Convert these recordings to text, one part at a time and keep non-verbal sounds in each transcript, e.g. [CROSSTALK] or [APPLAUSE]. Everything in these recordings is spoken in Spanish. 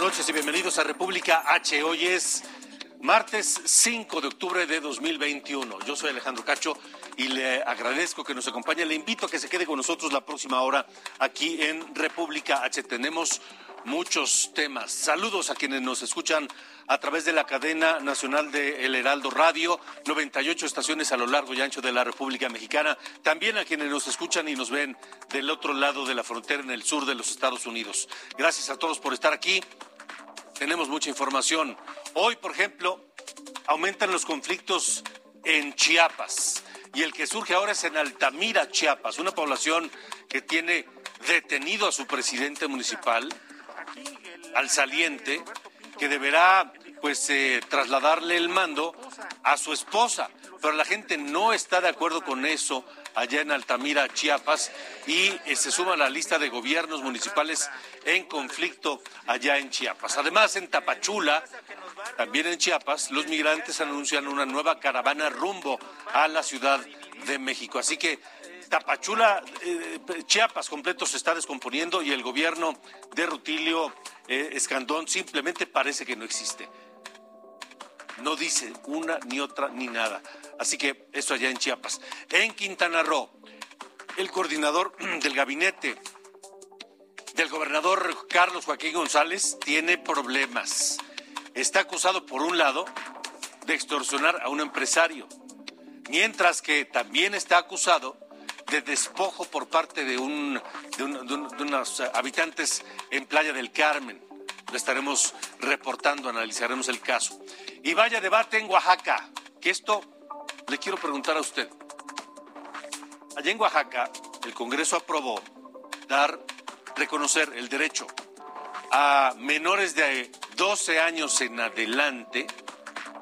noches y bienvenidos a República H. Hoy es martes 5 de octubre de 2021. Yo soy Alejandro Cacho y le agradezco que nos acompañe. Le invito a que se quede con nosotros la próxima hora aquí en República H. Tenemos muchos temas. Saludos a quienes nos escuchan a través de la cadena nacional de El Heraldo Radio, 98 estaciones a lo largo y ancho de la República Mexicana. También a quienes nos escuchan y nos ven del otro lado de la frontera en el sur de los Estados Unidos. Gracias a todos por estar aquí. Tenemos mucha información. Hoy, por ejemplo, aumentan los conflictos en Chiapas y el que surge ahora es en Altamira, Chiapas, una población que tiene detenido a su presidente municipal, al saliente, que deberá pues eh, trasladarle el mando a su esposa, pero la gente no está de acuerdo con eso allá en Altamira, Chiapas, y eh, se suma a la lista de gobiernos municipales en conflicto allá en Chiapas. Además, en Tapachula, también en Chiapas, los migrantes anuncian una nueva caravana rumbo a la Ciudad de México. Así que Tapachula, eh, Chiapas completo se está descomponiendo y el gobierno de Rutilio eh, Escandón simplemente parece que no existe. No dice una ni otra ni nada. Así que eso allá en Chiapas. En Quintana Roo, el coordinador [CLEARS THROAT] del gabinete del gobernador Carlos Joaquín González tiene problemas. Está acusado, por un lado, de extorsionar a un empresario, mientras que también está acusado de despojo por parte de, de unos habitantes en Playa del Carmen. Lo estaremos reportando, analizaremos el caso. Y vaya debate en Oaxaca, que esto le quiero preguntar a usted. Allá en Oaxaca, el Congreso aprobó dar, reconocer el derecho a menores de 12 años en adelante,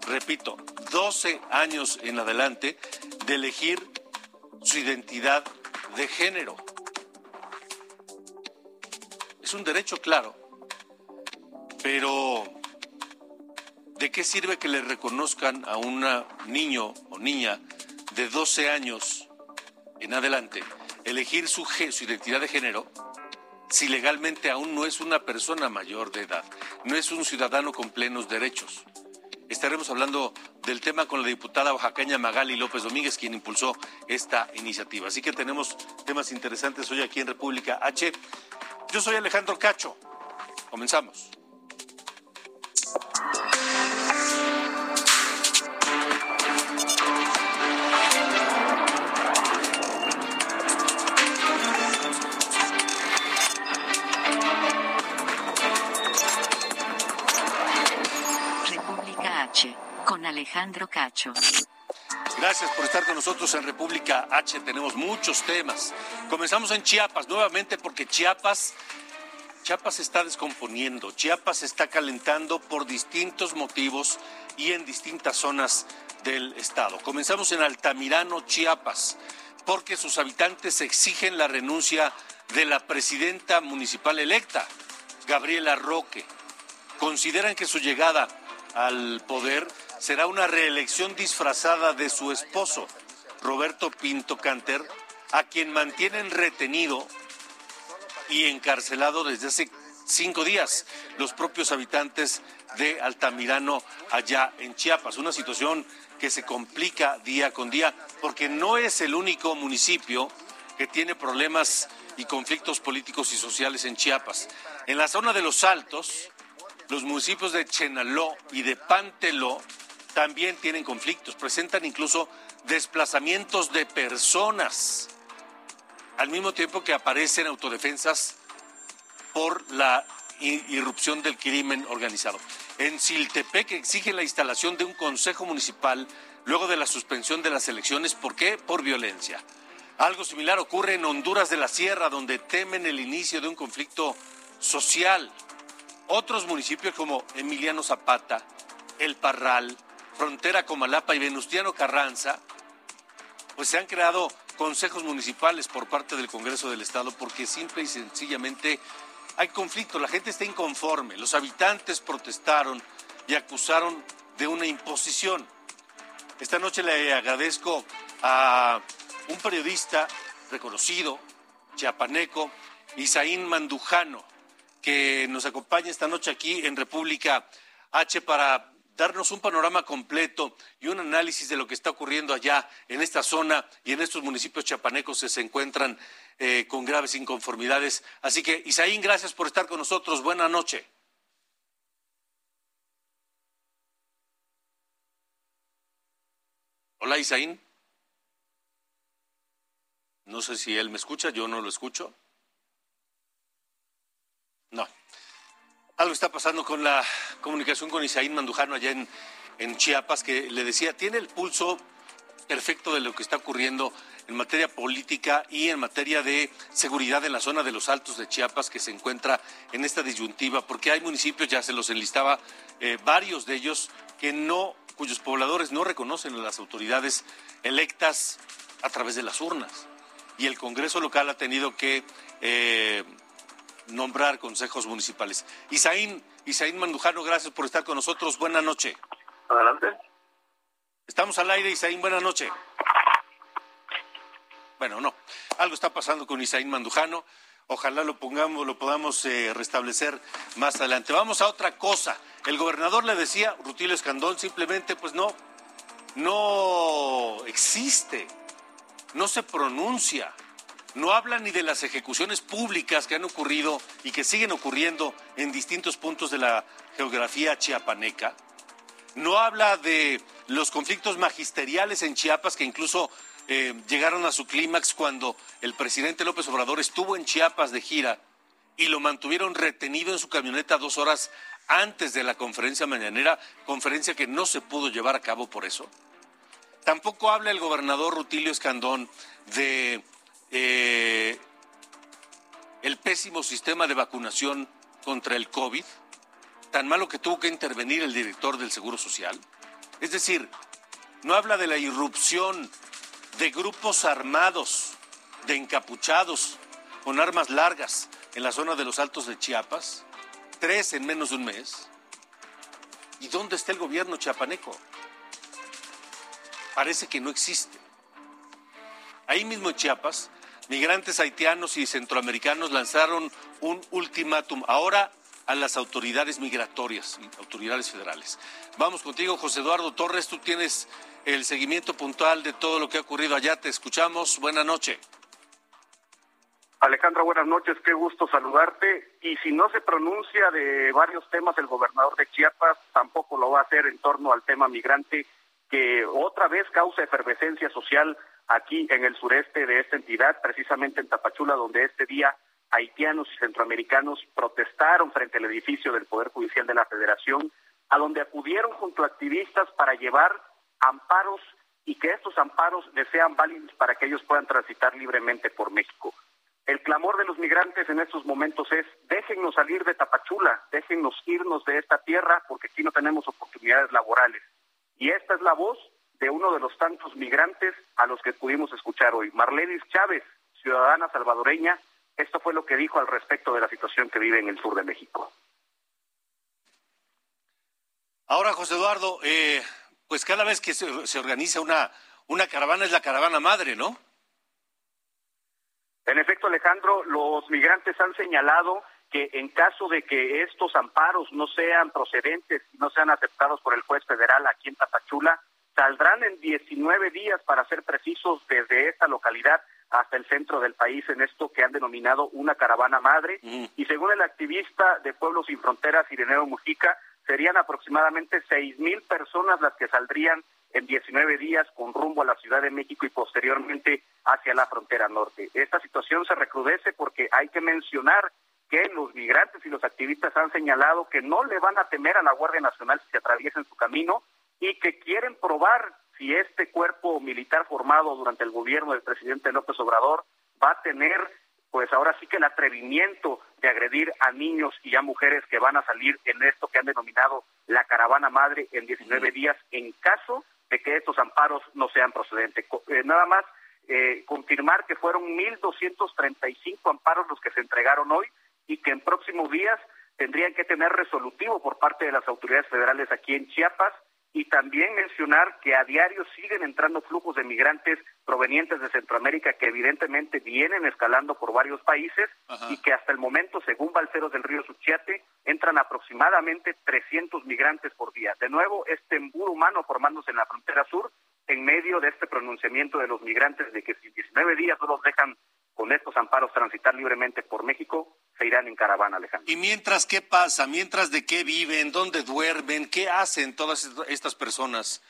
repito, 12 años en adelante, de elegir su identidad de género. Es un derecho claro, pero ¿de qué sirve que le reconozcan a un niño o niña de 12 años en adelante elegir su, identidad de género si legalmente aún no es una persona mayor de edad, no es un ciudadano con plenos derechos? Estaremos hablando del tema con la diputada oaxaqueña Magali López Domínguez, quien impulsó esta iniciativa. Así que tenemos temas interesantes hoy aquí en República H. Yo soy Alejandro Cacho. Comenzamos. Con Alejandro Cacho. Gracias por estar con nosotros en República H. Tenemos muchos temas. Comenzamos en Chiapas nuevamente porque Chiapas, Chiapas está descomponiendo. Chiapas se está calentando por distintos motivos y en distintas zonas del estado. Comenzamos en Altamirano, Chiapas, porque sus habitantes exigen la renuncia de la presidenta municipal electa, Gabriela Roque consideran que su llegada al poder será una reelección disfrazada de su esposo, Roberto Pinto Canter, a quien mantienen retenido y encarcelado desde hace cinco días los propios habitantes de Altamirano allá en Chiapas. Una situación que se complica día con día porque no es el único municipio que tiene problemas y conflictos políticos y sociales en Chiapas. En la zona de los Altos, los municipios de Chenaló y de Panteló también tienen conflictos, presentan incluso desplazamientos de personas, al mismo tiempo que aparecen autodefensas por la irrupción del crimen organizado. En Siltepec exigen la instalación de un consejo municipal luego de la suspensión de las elecciones. ¿Por qué? Por violencia. Algo similar ocurre en Honduras de la Sierra, donde temen el inicio de un conflicto social. Otros municipios como Emiliano Zapata, El Parral, Frontera Comalapa y Venustiano Carranza, pues se han creado consejos municipales por parte del Congreso del Estado porque simple y sencillamente hay conflicto, la gente está inconforme, los habitantes protestaron y acusaron de una imposición. Esta noche le agradezco a un periodista reconocido, chiapaneco, Isaín Mandujano, que nos acompaña esta noche aquí en República H para darnos un panorama completo y un análisis de lo que está ocurriendo allá en esta zona y en estos municipios chiapanecos que se encuentran eh, con graves inconformidades. Así que, Isaín, gracias por estar con nosotros. Buenas noches. Hola, Isaín. No sé si él me escucha, yo no lo escucho. No. Algo está pasando con la comunicación con Isaín Mandujano allá en, Chiapas, que le decía, tiene el pulso perfecto de lo que está ocurriendo en materia política y en materia de seguridad en la zona de los Altos de Chiapas que se encuentra en esta disyuntiva, porque hay municipios, ya se los enlistaba, eh, varios de ellos que no, cuyos pobladores no reconocen a las autoridades electas a través de las urnas. Y el Congreso local ha tenido que eh, nombrar consejos municipales. Isaín, Isaín Mandujano, gracias por estar con nosotros. Buenas noches. Adelante. Estamos al aire, Isaín. Buenas noches. Bueno, no. Algo está pasando con Isaín Mandujano. Ojalá lo pongamos, lo podamos eh, restablecer más adelante. Vamos a otra cosa. El gobernador le decía, Rutilio Escandón, simplemente, pues no, no existe, no se pronuncia no habla ni de las ejecuciones públicas que han ocurrido y que siguen ocurriendo en distintos puntos de la geografía chiapaneca, no habla de los conflictos magisteriales en Chiapas que incluso eh, llegaron a su clímax cuando el presidente López Obrador estuvo en Chiapas de gira y lo mantuvieron retenido en su camioneta dos horas antes de la conferencia mañanera, conferencia que no se pudo llevar a cabo por eso. Tampoco habla el gobernador Rutilio Escandón de eh, el pésimo sistema de vacunación contra el COVID, tan malo que tuvo que intervenir el director del Seguro Social. Es decir, no habla de la irrupción de grupos armados, de encapuchados, con armas largas en la zona de los Altos de Chiapas, tres en menos de un mes. ¿Y dónde está el gobierno chiapaneco? Parece que no existe. Ahí mismo en Chiapas migrantes haitianos y centroamericanos lanzaron un ultimátum ahora a las autoridades migratorias, autoridades federales. Vamos contigo, José Eduardo Torres, tú tienes el seguimiento puntual de todo lo que ha ocurrido allá, te escuchamos, buena noche. Alejandra, buenas noches, qué gusto saludarte. Y si no se pronuncia de varios temas el gobernador de Chiapas, tampoco lo va a hacer en torno al tema migrante, que otra vez causa efervescencia social aquí en el sureste de esta entidad, precisamente en Tapachula, donde este día haitianos y centroamericanos protestaron frente al edificio del Poder Judicial de la Federación, a donde acudieron junto a activistas para llevar amparos y que estos amparos les sean válidos para que ellos puedan transitar libremente por México. El clamor de los migrantes en estos momentos es, déjennos salir de Tapachula, déjennos irnos de esta tierra porque aquí no tenemos oportunidades laborales. Y esta es la voz de uno de los tantos migrantes a los que pudimos escuchar hoy. Marlenis Chávez, ciudadana salvadoreña, esto fue lo que dijo al respecto de la situación que vive en el sur de México. Ahora, José Eduardo, eh, pues cada vez que se, se, organiza una, una caravana es la caravana madre, ¿no? En efecto, Alejandro, los migrantes han señalado que en caso de que estos amparos no sean procedentes y no sean aceptados por el juez federal aquí en Tapachula, saldrán en 19 días, para ser precisos, desde esta localidad hasta el centro del país en esto que han denominado una caravana madre. Y según el activista de Pueblos Sin Fronteras, Ireneo Mujica, serían aproximadamente seis mil personas las que saldrían en 19 días con rumbo a la Ciudad de México y posteriormente hacia la frontera norte. Esta situación se recrudece porque hay que mencionar que los migrantes y los activistas han señalado que no le van a temer a la Guardia Nacional si se atraviesa en su camino, y que quieren probar si este cuerpo militar formado durante el gobierno del presidente López Obrador va a tener pues ahora sí que el atrevimiento de agredir a niños y a mujeres que van a salir en esto que han denominado la caravana madre en 19 días en caso de que estos amparos no sean procedentes. Eh, nada más eh, confirmar que fueron 1.235 amparos los que se entregaron hoy y que en próximos días tendrían que tener resolutivo por parte de las autoridades federales aquí en Chiapas y también mencionar que a diario siguen entrando flujos de migrantes provenientes de Centroamérica que evidentemente vienen escalando por varios países y que hasta el momento, según Balceros del Río Suchiate, entran aproximadamente 300 migrantes por día. De nuevo, este embudo humano formándose en la frontera sur en medio de este pronunciamiento de los migrantes de que si 19 días no los dejan con estos amparos transitar libremente por México, se irán en caravana, Alejandro. ¿Y mientras qué pasa? ¿Mientras de qué viven? ¿Dónde duermen? ¿Qué hacen todas estas personas,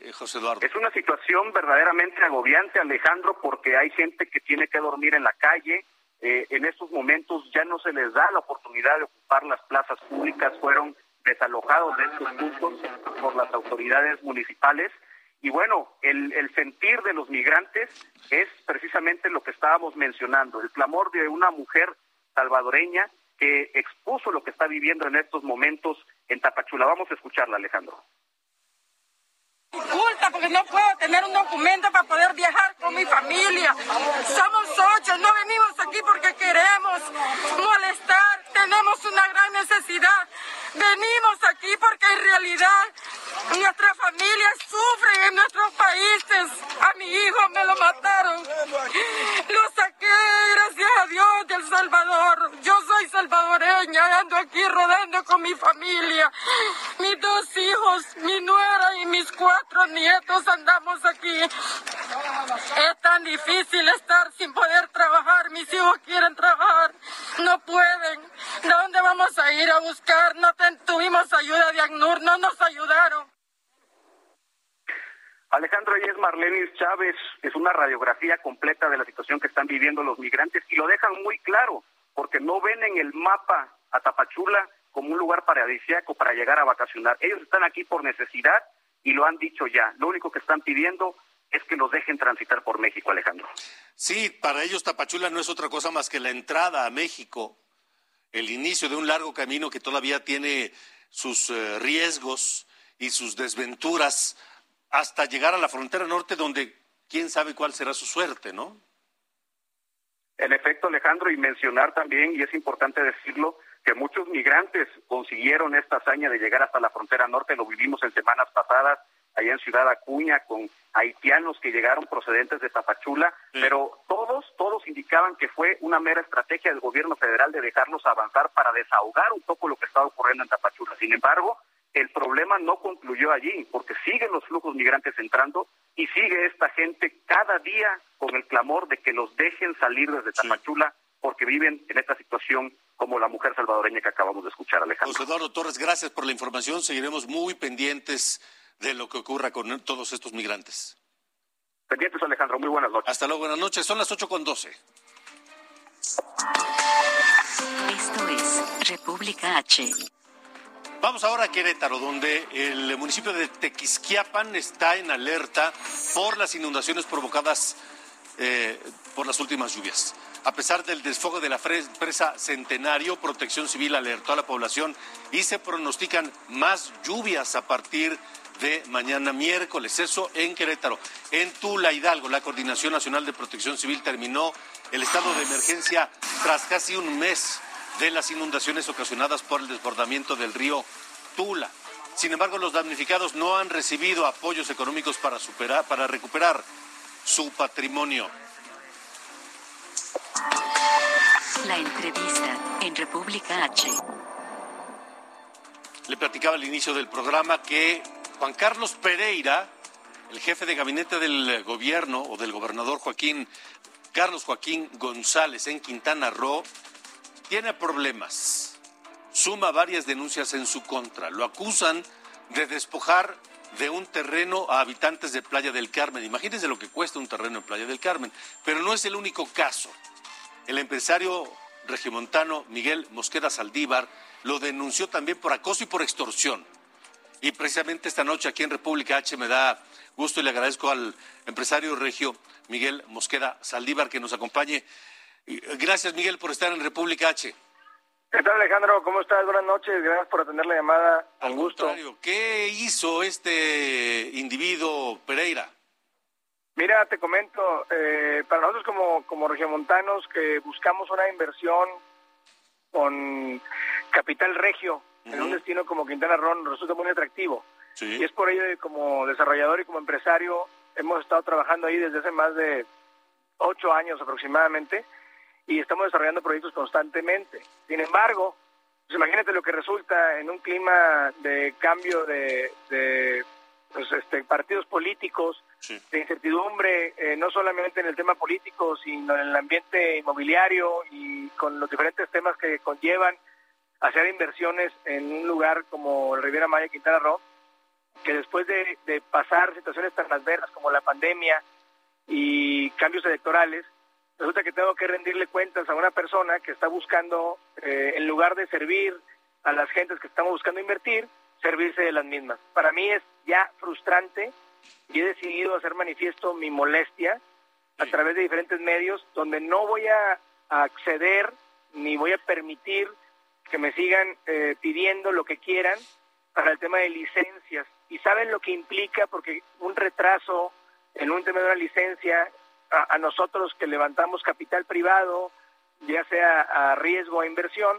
eh, José Eduardo? Es una situación verdaderamente agobiante, Alejandro, porque hay gente que tiene que dormir en la calle. Eh, en estos momentos ya no se les da la oportunidad de ocupar las plazas públicas, fueron desalojados de estos puntos por las autoridades municipales y bueno, el, sentir de los migrantes es precisamente lo que estábamos mencionando, el clamor de una mujer salvadoreña que expuso lo que está viviendo en estos momentos en Tapachula. Vamos a escucharla, Alejandro. Dificulta porque no puedo tener un documento para poder viajar con mi familia. Somos ocho, no venimos aquí porque queremos molestar, tenemos una gran necesidad. Venimos aquí porque en realidad nuestra familia sufre en nuestros países. A mi hijo me lo mataron. Lo saqué, gracias a Dios, del Salvador. Yo soy salvadoreña, ando aquí rodando con mi familia. Mis dos hijos, mi nuera y mis cuatro nietos andamos aquí. Es tan difícil estar sin poder trabajar. Mis hijos quieren trabajar, no pueden. ¿De dónde vamos a ir a buscar? No tuvimos ayuda de ACNUR, no nos ayudaron. Alejandro, y es Marlenis Chávez, es una radiografía completa de la situación que están viviendo los migrantes y lo dejan muy claro, porque no ven en el mapa a Tapachula como un lugar paradisíaco para llegar a vacacionar. Ellos están aquí por necesidad y lo han dicho ya. Lo único que están pidiendo es que los dejen transitar por México, Alejandro. Sí, para ellos Tapachula no es otra cosa más que la entrada a México, el inicio de un largo camino que todavía tiene sus eh, riesgos y sus desventuras hasta llegar a la frontera norte donde quién sabe cuál será su suerte, ¿no? En efecto, Alejandro, y mencionar también, y es importante decirlo, que muchos migrantes consiguieron esta hazaña de llegar hasta la frontera norte, lo vivimos en semanas pasadas, allá en Ciudad Acuña, con haitianos que llegaron procedentes de Tapachula, pero todos, todos indicaban que fue una mera estrategia del gobierno federal de dejarlos avanzar para desahogar un poco lo que estaba ocurriendo en Tapachula. Sin embargo, el problema no concluyó allí, porque siguen los flujos migrantes entrando y sigue esta gente cada día con el clamor de que los dejen salir desde Tapachula porque viven en esta situación como la mujer salvadoreña que acabamos de escuchar, Alejandro. José Eduardo Torres, gracias por la información. Seguiremos muy pendientes de lo que ocurra con todos estos migrantes. Pendientes, Alejandro. Muy buenas noches. Hasta luego, buenas noches. Son las ocho con doce. Esto es República H. Vamos ahora a Querétaro, donde el municipio de Tequisquiapan está en alerta por las inundaciones provocadas eh, por las últimas lluvias. A pesar del desfogue de la presa Centenario, Protección Civil alertó a la población y se pronostican más lluvias a partir de mañana miércoles. Eso en Querétaro. En Tula Hidalgo, la Coordinación Nacional de Protección Civil terminó el estado de emergencia tras casi un mes de las inundaciones ocasionadas por el desbordamiento del río Tula. Sin embargo, los damnificados no han recibido apoyos económicos para, superar, para recuperar su patrimonio. La entrevista en República H. Le platicaba al inicio del programa que Juan Carlos Pereira, el jefe de gabinete del gobierno o del gobernador Joaquín Carlos Joaquín González en Quintana Roo, tiene problemas. Suma varias denuncias en su contra. Lo acusan de despojar de un terreno a habitantes de Playa del Carmen. Imagínense lo que cuesta un terreno en Playa del Carmen. Pero no es el único caso. El empresario regimontano Miguel Mosqueda Saldívar lo denunció también por acoso y por extorsión. Y precisamente esta noche aquí en República H me da gusto y le agradezco al empresario regio Miguel Mosqueda Saldívar que nos acompañe. Gracias, Miguel, por estar en República H. ¿Qué tal, Alejandro? ¿Cómo estás? Buenas noches. Gracias por atender la llamada. Al gusto. ¿Qué hizo este individuo Pereira? Mira, te comento, eh, para nosotros como, como regiomontanos que buscamos una inversión con capital regio en un destino como Quintana Roo nos resulta muy atractivo. Y es por ello que como desarrollador y como empresario hemos estado trabajando ahí desde hace más de ocho años aproximadamente y estamos desarrollando proyectos constantemente. Sin embargo, pues imagínate lo que resulta en un clima de cambio de, pues, este, partidos políticos, de incertidumbre, eh, no solamente en el tema político, sino en el ambiente inmobiliario y con los diferentes temas que conllevan hacer inversiones en un lugar como el Riviera Maya, Quintana Roo, que después de, de pasar situaciones tan adversas como la pandemia y cambios electorales, resulta que tengo que rendirle cuentas a una persona que está buscando, eh, en lugar de servir a las gentes que estamos buscando invertir, servirse de las mismas. Para mí es ya frustrante y he decidido hacer manifiesto mi molestia a través de diferentes medios donde no voy a, acceder ni voy a permitir que me sigan eh, pidiendo lo que quieran para el tema de licencias. Y saben lo que implica porque un retraso en un tema de una licencia a, nosotros que levantamos capital privado, ya sea a riesgo o a inversión,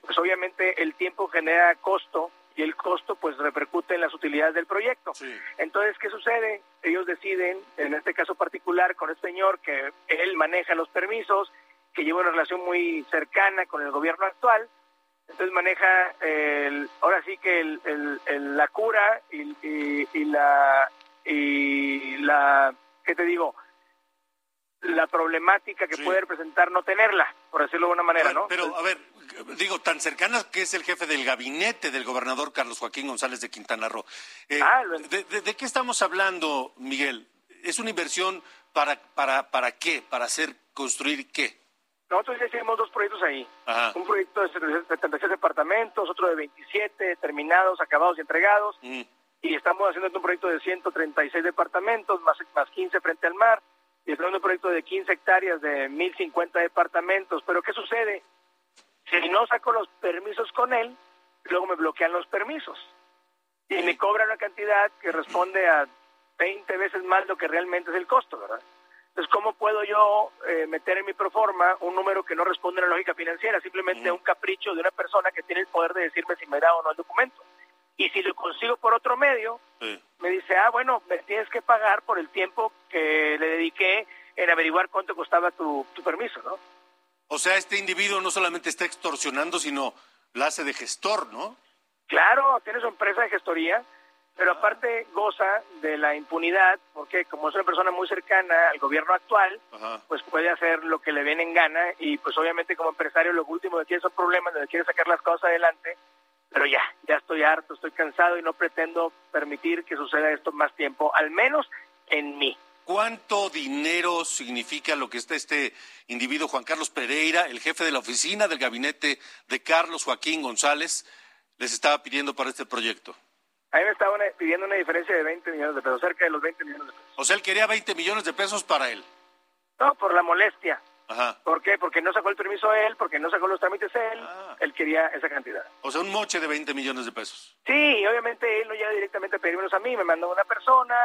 pues obviamente el tiempo genera costo y el costo pues repercute en las utilidades del proyecto. Entonces, ¿qué sucede? Ellos deciden, en este caso particular con este señor, que él maneja los permisos, que lleva una relación muy cercana con el gobierno actual, entonces maneja el, ahora sí que el, la cura y, y, la y la qué te digo la problemática que puede representar no tenerla, por decirlo de una manera, ¿no? Pero, a ver, digo, tan cercana que es el jefe del gabinete del gobernador Carlos Joaquín González de Quintana Roo. Eh, ah, de, qué estamos hablando, Miguel? ¿Es una inversión para, para, para qué? ¿Para hacer, construir qué? Nosotros ya hicimos dos proyectos ahí. Un proyecto de 76 departamentos, otro de 27 terminados, acabados y entregados. Mm. Y estamos haciendo un proyecto de 136 departamentos, más, más 15 frente al mar y es un proyecto de 15 hectáreas de 1.050 departamentos. Pero ¿qué sucede? Si no saco los permisos con él, luego me bloquean los permisos y me cobran una cantidad que responde a 20 veces más lo que realmente es el costo, ¿verdad? Entonces, ¿cómo puedo yo eh, meter en mi proforma un número que no responde a la lógica financiera? Simplemente un capricho de una persona que tiene el poder de decirme si me da o no el documento. Y si lo consigo por otro medio, me dice, ah, bueno, me tienes que pagar por el tiempo que le dediqué en averiguar cuánto costaba tu, permiso, ¿no? O sea, este individuo no solamente está extorsionando, sino la hace de gestor, ¿no? Claro, tiene su empresa de gestoría, pero aparte goza de la impunidad, porque como es una persona muy cercana al gobierno actual, pues puede hacer lo que le viene en gana y pues obviamente como empresario lo último que tiene son problemas, donde quiere sacar las cosas adelante, pero ya, ya estoy harto, estoy cansado y no pretendo permitir que suceda esto más tiempo, al menos en mí. ¿Cuánto dinero significa lo que está este individuo Juan Carlos Pereira, el jefe de la oficina del gabinete de Carlos Joaquín González, les estaba pidiendo para este proyecto? A mí me estaban pidiendo una diferencia de 20 millones de pesos, cerca de los 20 millones de pesos. O sea, él quería 20 millones de pesos para él. No, por la molestia. Ajá. ¿Por qué? Porque no sacó el permiso él, porque no sacó los trámites él, ah. él quería esa cantidad. O sea, un moche de 20 millones de pesos. Sí, obviamente él no llega directamente a pedírmelos a mí, me mandó una persona,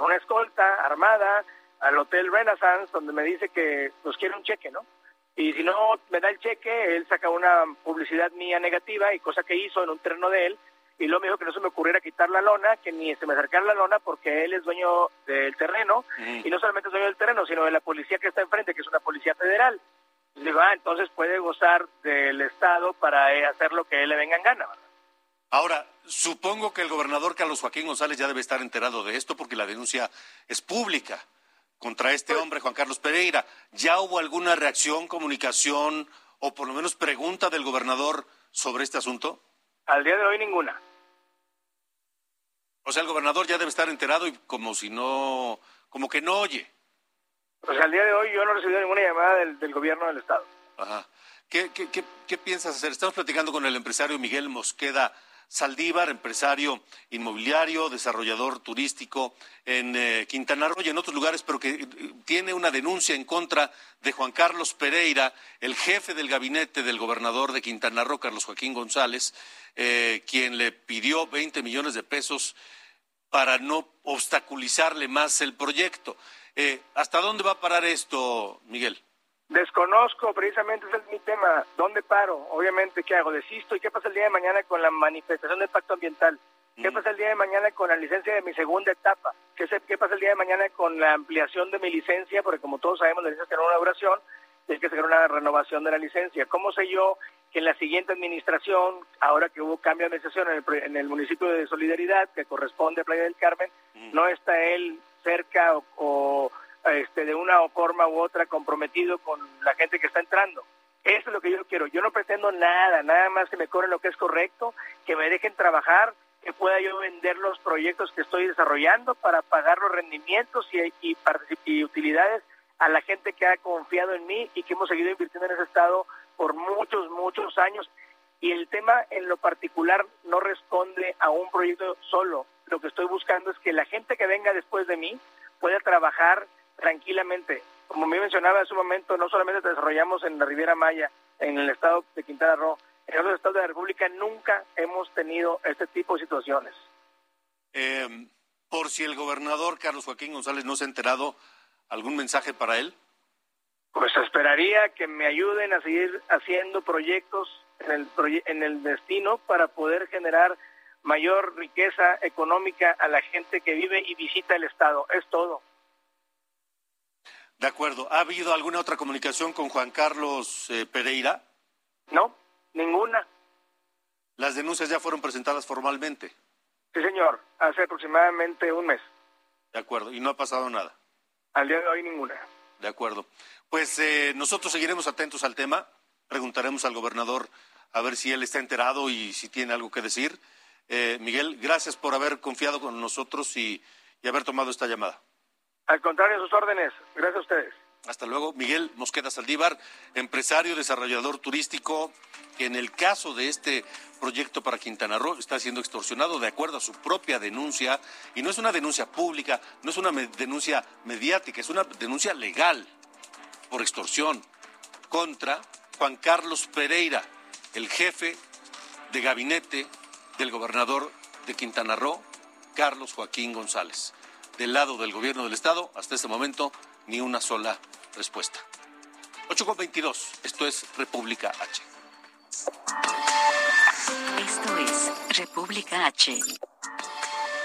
una escolta armada, al Hotel Renaissance, donde me dice que pues quiere un cheque, ¿no? Y si no me da el cheque, él saca una publicidad mía negativa y cosa que hizo en un terreno de él, y luego me dijo que no se me ocurriera quitar la lona, que ni se me acercara la lona porque él es dueño del terreno y no solamente es dueño del terreno, sino de la policía que está enfrente, que es una policía federal. Y digo, ah, entonces puede gozar del Estado para eh, hacer lo que él le venga en gana. Ahora, supongo que el gobernador Carlos Joaquín González ya debe estar enterado de esto porque la denuncia es pública contra este pues hombre, Juan Carlos Pereira. ¿Ya hubo alguna reacción, comunicación o por lo menos pregunta del gobernador sobre este asunto? Al día de hoy ninguna. O sea, el gobernador ya debe estar enterado y como si no, como que no oye. Pues al día de hoy yo no he recibido ninguna llamada del, gobierno del Estado. Ajá. ¿Qué, qué, qué, piensas hacer? Estamos platicando con el empresario Miguel Mosqueda Saldívar, empresario inmobiliario, desarrollador turístico en eh, Quintana Roo y en otros lugares, pero que eh, tiene una denuncia en contra de Juan Carlos Pereira, el jefe del gabinete del gobernador de Quintana Roo, Carlos Joaquín González, eh, quien le pidió 20 millones de pesos para no obstaculizarle más el proyecto. ¿Hasta dónde va a parar esto, Miguel? Desconozco, precisamente ese es mi tema. ¿Dónde paro? Obviamente, ¿qué hago? Desisto. ¿Y qué pasa el día de mañana con la manifestación de pacto ambiental? ¿Qué pasa el día de mañana con la licencia de mi segunda etapa? ¿Qué, ¿Qué pasa el día de mañana con la ampliación de mi licencia? Porque como todos sabemos, la licencia tiene una duración y hay que hacer una renovación de la licencia. ¿Cómo sé yo que en la siguiente administración, ahora que hubo cambio de administración en el, en el municipio de Solidaridad, que corresponde a Playa del Carmen, no está él cerca o este, de una forma u otra comprometido con la gente que está entrando. Eso es lo que yo quiero. Yo no pretendo nada, nada más que me cobren lo que es correcto, que me dejen trabajar, que pueda yo vender los proyectos que estoy desarrollando para pagar los rendimientos y, y, y utilidades a la gente que ha confiado en mí y que hemos seguido invirtiendo en ese estado por muchos, muchos años. Y el tema en lo particular no responde a un proyecto solo. Lo que estoy buscando es que la gente que venga después de mí pueda trabajar tranquilamente. Como me mencionaba hace un momento, no solamente desarrollamos en la Riviera Maya, en el estado de Quintana Roo, en otros estados de la República nunca hemos tenido este tipo de situaciones. Eh, por si el gobernador Carlos Joaquín González no se ha enterado, ¿algún mensaje para él? Pues esperaría que me ayuden a seguir haciendo proyectos en el, en el destino para poder generar mayor riqueza económica a la gente que vive y visita el Estado. Es todo. De acuerdo. ¿Ha habido alguna otra comunicación con Juan Carlos eh, Pereira? No, ninguna. ¿Las denuncias ya fueron presentadas formalmente? Sí, señor, hace aproximadamente un mes. De acuerdo, y no ha pasado nada. Al día de hoy ninguna. De acuerdo. Pues eh, nosotros seguiremos atentos al tema, preguntaremos al gobernador a ver si él está enterado y si tiene algo que decir. Eh, Miguel, gracias por haber confiado con nosotros y haber tomado esta llamada. Al contrario, sus órdenes. Gracias a ustedes. Hasta luego. Miguel Mosqueda Saldívar, empresario, desarrollador turístico, que en el caso de este proyecto para Quintana Roo está siendo extorsionado de acuerdo a su propia denuncia, y no es una denuncia pública, no es una denuncia mediática, es una denuncia legal por extorsión contra Juan Carlos Pereira, el jefe de gabinete del gobernador de Quintana Roo, Carlos Joaquín González del lado del gobierno del Estado, hasta este momento, ni una sola respuesta. 8.22, esto es República H. Esto es República H.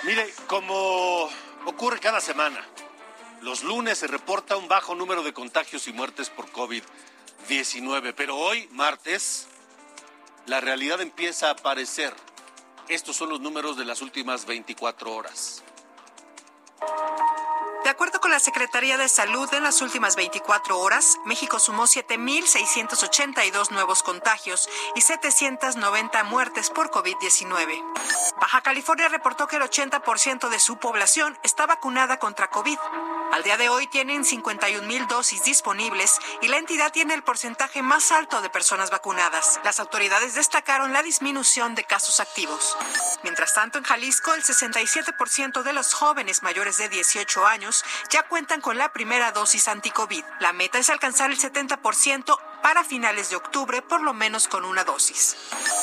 Mire, como ocurre cada semana, los lunes se reporta un bajo número de contagios y muertes por COVID-19, pero hoy, martes, la realidad empieza a aparecer. Estos son los números de las últimas 24 horas. De acuerdo con la Secretaría de Salud, en las últimas 24 horas, México sumó 7.682 nuevos contagios y 790 muertes por COVID-19. Baja California reportó que el 80% de su población está vacunada contra COVID. Al día de hoy tienen 51 mil dosis disponibles y la entidad tiene el porcentaje más alto de personas vacunadas. Las autoridades destacaron la disminución de casos activos. Mientras tanto, en Jalisco, el 67% de los jóvenes mayores de 18 años ya cuentan con la primera dosis anti-COVID. La meta es alcanzar el 70% para finales de octubre, por lo menos con una dosis.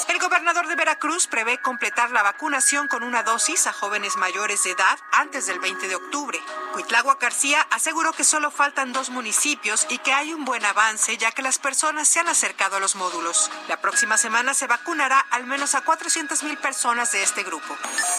El gobernador de Veracruz prevé completar la vacunación con una dosis a jóvenes mayores de edad antes del 20 de octubre. Cuitlagua García aseguró que solo faltan dos municipios y que hay un buen avance ya que las personas se han acercado a los módulos. La próxima semana se vacunará al menos a 400 mil personas de este grupo.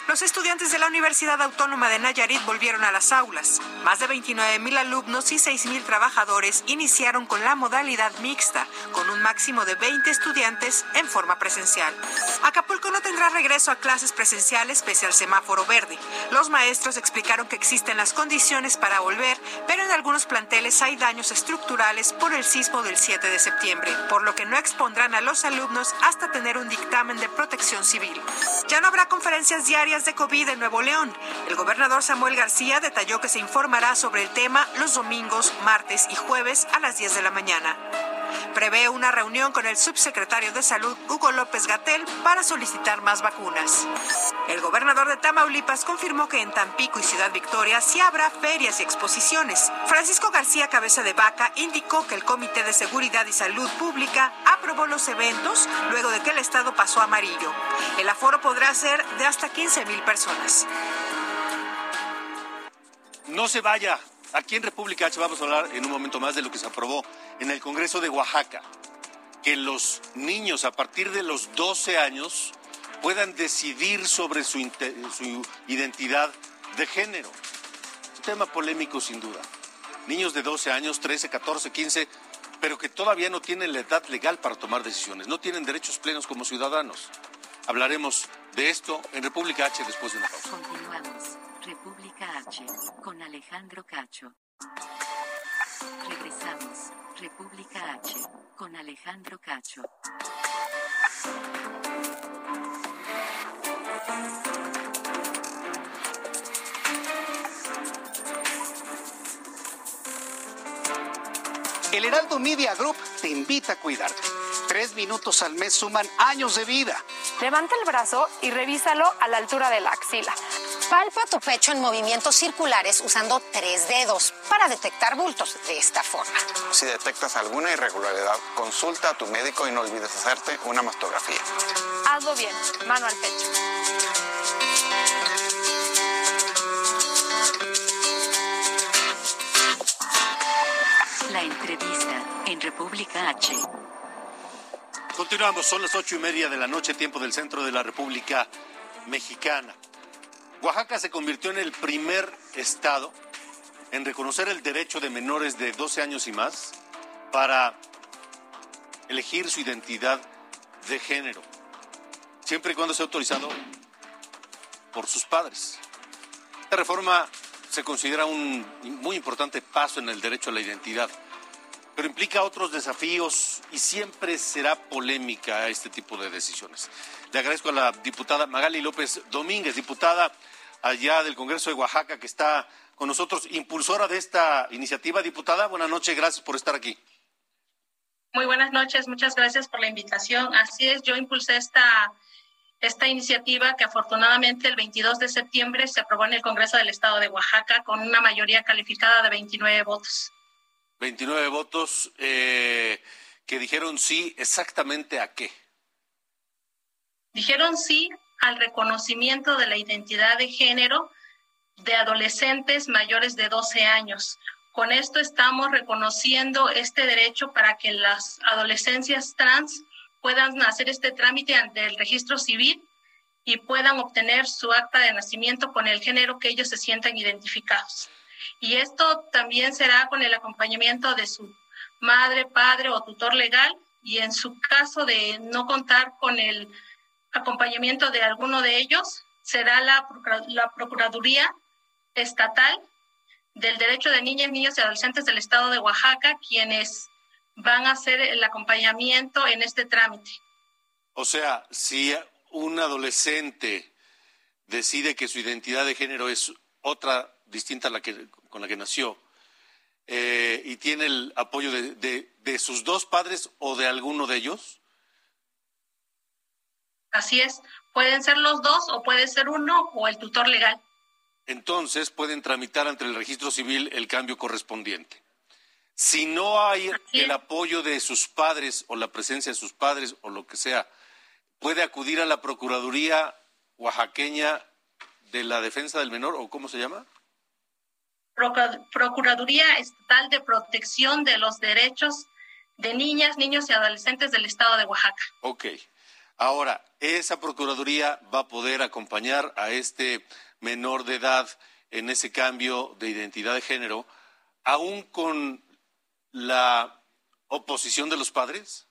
Los estudiantes de la Universidad Autónoma de Nayarit volvieron a las aulas. Más de 29 mil alumnos y 6 mil trabajadores iniciaron con la modalidad mixta con un máximo de 20 estudiantes en forma presencial. Acapulco no tendrá regreso a clases presenciales pese al semáforo verde. Los maestros explicaron que existen las condiciones para volver, pero en algunos planteles hay daños estructurales por el sismo del 7 de septiembre, por lo que no expondrán a los alumnos hasta tener un dictamen de protección civil. Ya no habrá conferencias diarias de COVID en Nuevo León. El gobernador Samuel García detalló que se informará sobre el tema los domingos, martes y jueves a las 10 de la mañana. Prevé una reunión con el subsecretario de Salud, Hugo López Gatel, para solicitar más vacunas. El gobernador de Tamaulipas confirmó que en Tampico y Ciudad Victoria sí habrá ferias y exposiciones. Francisco García Cabeza de Vaca indicó que el Comité de Seguridad y Salud Pública aprobó los eventos luego de que el estado pasó amarillo. El aforo podrá ser de hasta 15 mil personas. No se vaya. Aquí en República H vamos a hablar en un momento más de lo que se aprobó en el Congreso de Oaxaca. Que los niños a partir de los 12 años puedan decidir sobre su, identidad de género. Un tema polémico sin duda. Niños de 12 años, 13, 14, 15, pero que todavía no tienen la edad legal para tomar decisiones, no tienen derechos plenos como ciudadanos. Hablaremos de esto en República H después de una pausa. Continuamos. H con Alejandro Cacho. Regresamos. República H con Alejandro Cacho. El Heraldo Media Group te invita a cuidarte. Tres minutos al mes suman años de vida. Levanta el brazo y revísalo a la altura de la axila. Palpa tu pecho en movimientos circulares usando tres dedos para detectar bultos de esta forma. Si detectas alguna irregularidad, consulta a tu médico y no olvides hacerte una mastografía. Hazlo bien, mano al pecho. La entrevista en República H. Continuamos, son las ocho y media de la noche, tiempo del centro de la República Mexicana. Oaxaca se convirtió en el primer estado en reconocer el derecho de menores de 12 años y más para elegir su identidad de género, siempre y cuando sea autorizado por sus padres. Esta reforma se considera un muy importante paso en el derecho a la identidad, pero implica otros desafíos y siempre será polémica este tipo de decisiones. Le agradezco a la diputada Magali López Domínguez, diputada allá del Congreso de Oaxaca, que está con nosotros, impulsora de esta iniciativa. Diputada, buenas noches, gracias por estar aquí. Muy buenas noches, muchas gracias por la invitación. Así es, yo impulsé esta esta iniciativa que afortunadamente el 22 de septiembre se aprobó en el Congreso del Estado de Oaxaca con una mayoría calificada de 29 votos. 29 votos eh, que dijeron sí exactamente a qué. Dijeron sí al reconocimiento de la identidad de género de adolescentes mayores de 12 años. Con esto estamos reconociendo este derecho para que las adolescencias trans puedan hacer este trámite ante el registro civil y puedan obtener su acta de nacimiento con el género que ellos se sientan identificados. Y esto también será con el acompañamiento de su madre, padre o tutor legal y en su caso de no contar con el acompañamiento de alguno de ellos, será la, la Procuraduría Estatal del Derecho de Niñas, Niños y Adolescentes del Estado de Oaxaca quienes van a hacer el acompañamiento en este trámite. O sea, si un adolescente decide que su identidad de género es otra distinta a la que, con la que nació eh, y tiene el apoyo de, de, de sus dos padres o de alguno de ellos. Así es, pueden ser los dos o puede ser uno o el tutor legal. Entonces pueden tramitar ante el registro civil el cambio correspondiente. Si no hay el apoyo de sus padres o la presencia de sus padres o lo que sea, puede acudir a la Procuraduría Oaxaqueña de la Defensa del Menor o cómo se llama? Procuraduría Estatal de Protección de los Derechos de Niñas, Niños y Adolescentes del Estado de Oaxaca. Ok. Ahora, esa Procuraduría va a poder acompañar a este menor de edad en ese cambio de identidad de género, aún con la oposición de los padres?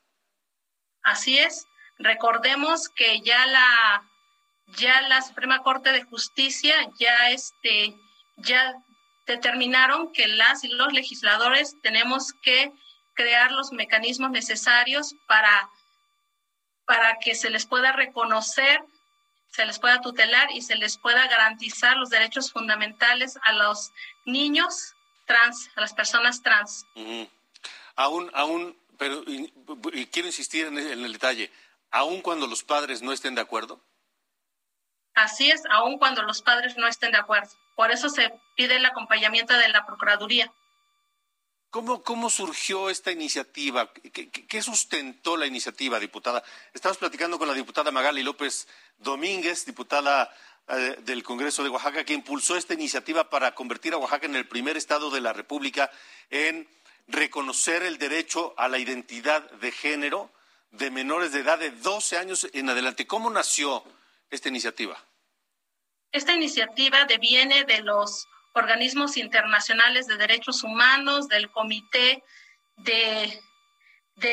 Así es. Recordemos que ya la ya la Suprema Corte de Justicia ya este ya determinaron que las y los legisladores tenemos que crear los mecanismos necesarios para para que se les pueda reconocer, se les pueda tutelar y se les pueda garantizar los derechos fundamentales a los niños trans, a las personas trans. Aún, aún pero y, quiero insistir en el, en el detalle, aun cuando los padres no estén de acuerdo. Así es, aun cuando los padres no estén de acuerdo. Por eso se pide el acompañamiento de la Procuraduría. ¿Cómo, cómo surgió esta iniciativa? ¿Qué, sustentó la iniciativa, diputada? Estamos platicando con la diputada Magali López Domínguez, diputada eh, del Congreso de Oaxaca, que impulsó esta iniciativa para convertir a Oaxaca en el primer estado de la República en reconocer el derecho a la identidad de género de menores de edad de 12 años en adelante. ¿Cómo nació esta iniciativa? Esta iniciativa deviene de los organismos internacionales de derechos humanos, del Comité de,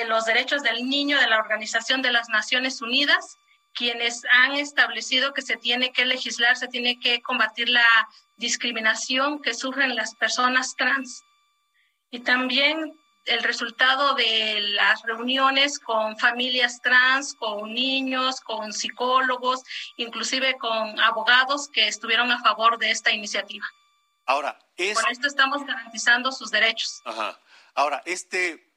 los Derechos del Niño de la Organización de las Naciones Unidas, quienes han establecido que se tiene que legislar, se tiene que combatir la discriminación que sufren las personas trans. Y también el resultado de las reuniones con familias trans, con niños, con psicólogos, inclusive con abogados que estuvieron a favor de esta iniciativa. Ahora, Con esto estamos garantizando sus derechos. Ajá. Ahora, este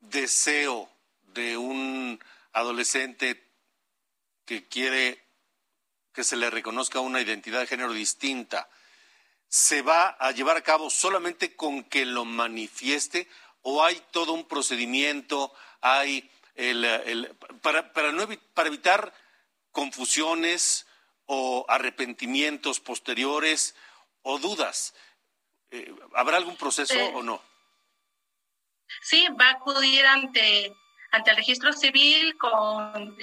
deseo de un adolescente que quiere que se le reconozca una identidad de género distinta, ¿se va a llevar a cabo solamente con que lo manifieste o hay todo un procedimiento, hay el, para, para, no, para evitar confusiones o arrepentimientos posteriores o dudas. Eh, ¿Habrá algún proceso o no? Sí, va a acudir ante ante el registro civil con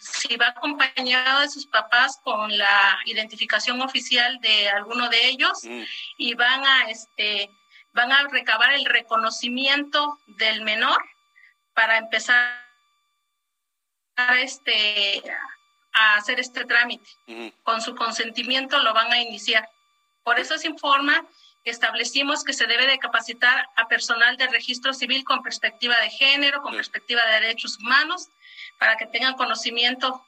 si va acompañado de sus papás con la identificación oficial de alguno de ellos mm. y van a este van a recabar el reconocimiento del menor para empezar a este a hacer este trámite. Con su consentimiento lo van a iniciar. Por eso se informa que establecimos que se debe de capacitar a personal de registro civil con perspectiva de género, con perspectiva de derechos humanos, para que tengan conocimiento.